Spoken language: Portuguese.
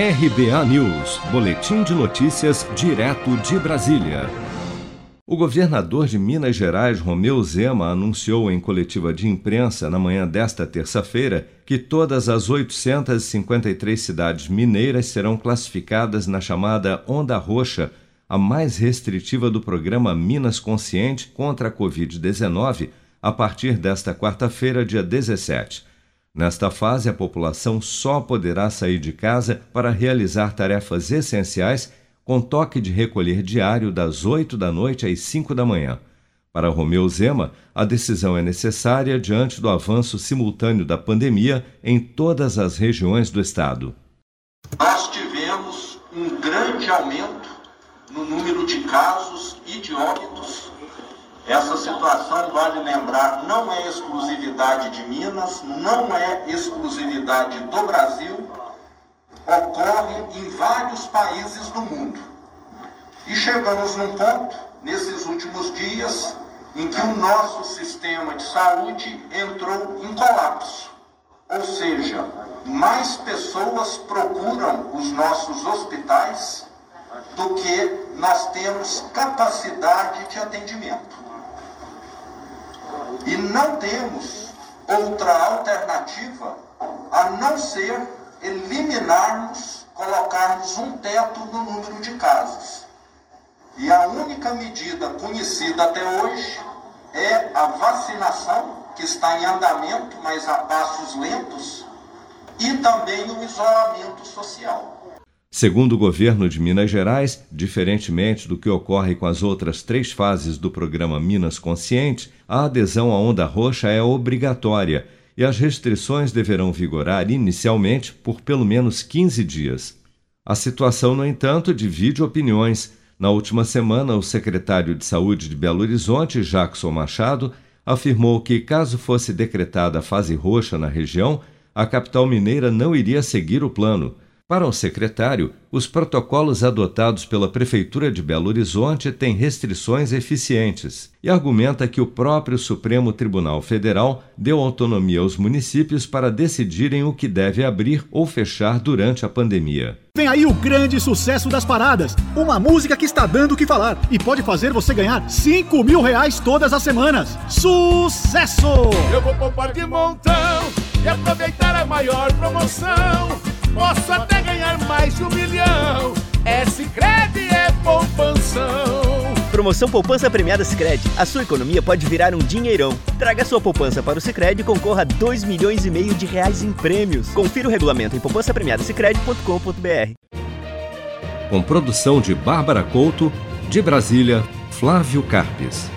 RBA News, Boletim de Notícias, direto de Brasília. O governador de Minas Gerais, Romeu Zema, anunciou em coletiva de imprensa na manhã desta terça-feira que todas as 853 cidades mineiras serão classificadas na chamada Onda Roxa, a mais restritiva do programa Minas Consciente contra a Covid-19, a partir desta quarta-feira, dia 17. Nesta fase, a população só poderá sair de casa para realizar tarefas essenciais com toque de recolher diário das 8 da noite às 5 da manhã. Para Romeu Zema, a decisão é necessária diante do avanço simultâneo da pandemia em todas as regiões do estado. Nós tivemos um grande aumento no número de casos e de óbitos essa situação, vale lembrar, não é exclusividade de Minas, não é exclusividade do Brasil, ocorre em vários países do mundo. E chegamos num ponto, nesses últimos dias, em que o nosso sistema de saúde entrou em colapso. Ou seja, mais pessoas procuram os nossos hospitais do que nós temos capacidade de atendimento. E não temos outra alternativa a não ser eliminarmos, colocarmos um teto no número de casos. E a única medida conhecida até hoje é a vacinação, que está em andamento, mas a passos lentos, e também o isolamento social. Segundo o governo de Minas Gerais, diferentemente do que ocorre com as outras três fases do programa Minas Consciente, a adesão à onda roxa é obrigatória e as restrições deverão vigorar inicialmente por pelo menos 15 dias. A situação, no entanto, divide opiniões. Na última semana, o secretário de Saúde de Belo Horizonte, Jackson Machado, afirmou que, caso fosse decretada a fase roxa na região, a capital mineira não iria seguir o plano. Para o secretário, os protocolos adotados pela Prefeitura de Belo Horizonte têm restrições eficientes e argumenta que o próprio Supremo Tribunal Federal deu autonomia aos municípios para decidirem o que deve abrir ou fechar durante a pandemia. Vem aí o grande sucesso das paradas, uma música que está dando o que falar e pode fazer você ganhar 5 mil reais todas as semanas. Sucesso! Eu vou poupar de montão e aproveitar a maior promoção. Posso até ganhar mais de um milhão. É Sicredi é poupanção. Promoção Poupança Premiada Sicredi. A sua economia pode virar um dinheirão. Traga sua poupança para o Sicredi e concorra a 2 milhões e meio de reais em prêmios. Confira o regulamento em poupancapremiadasicredi.com.br. Com produção de Bárbara Couto, de Brasília, Flávio Carpes.